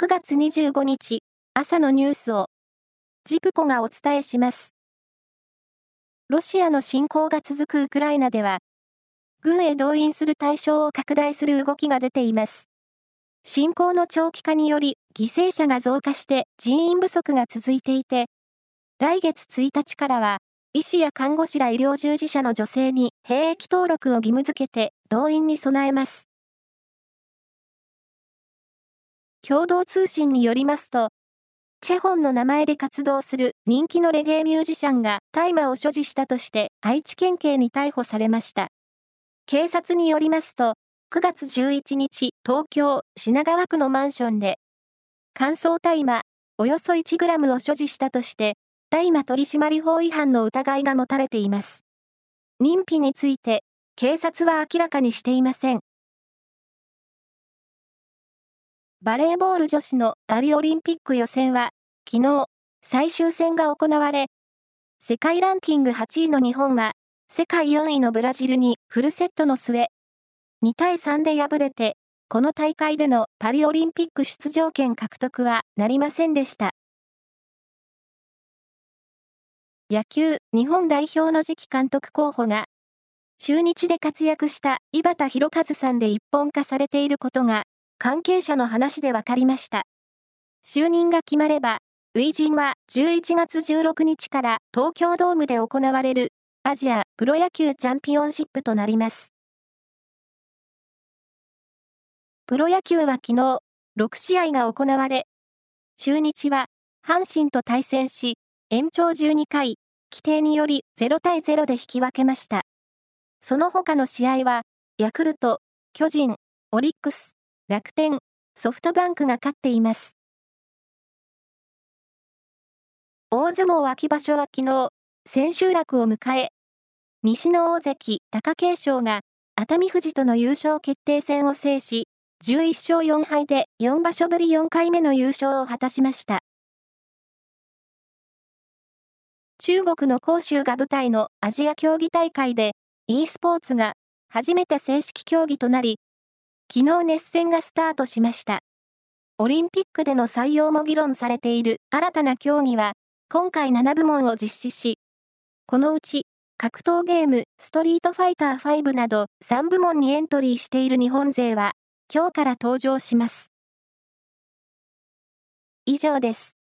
9月25日朝のニュースをジプコがお伝えします。ロシアの侵攻が続くウクライナでは、軍へ動員する対象を拡大する動きが出ています。侵攻の長期化により犠牲者が増加して人員不足が続いていて、来月1日からは医師や看護師ら医療従事者の女性に兵役登録を義務付けて動員に備えます。共同通信によりますと、チェホンの名前で活動する人気のレゲエミュージシャンが大麻を所持したとして愛知県警に逮捕されました。警察によりますと、9月11日、東京品川区のマンションで、乾燥大麻およそ 1g を所持したとして、大麻取締法違反の疑いが持たれています。認否について、警察は明らかにしていません。バレーボール女子のパリオリンピック予選は、昨日、最終戦が行われ、世界ランキング8位の日本は、世界4位のブラジルにフルセットの末、2対3で敗れて、この大会でのパリオリンピック出場権獲得はなりませんでした。野球日本代表の次期監督候補が、中日で活躍した井端弘和さんで一本化されていることが関係者の話で分かりました。就任が決まれば、初陣は11月16日から東京ドームで行われるアジアプロ野球チャンピオンシップとなります。プロ野球は昨日、6試合が行われ、中日は阪神と対戦し、延長12回、規定により0対0で引き分けました。その他の試合は、ヤクルト、巨人、オリックス、楽天、ソフトバンクが勝っています。大相撲秋場所は昨日、千秋楽を迎え、西の大関、貴景勝が、熱海富士との優勝決定戦を制し、11勝4敗で4場所ぶり4回目の優勝を果たしました。中国の杭州が舞台のアジア競技大会で、e スポーツが初めて正式競技となり、昨日熱戦がスタートしました。オリンピックでの採用も議論されている新たな競技は、今回7部門を実施し、このうち、格闘ゲーム、ストリートファイター5など3部門にエントリーしている日本勢は、今日から登場します。以上です。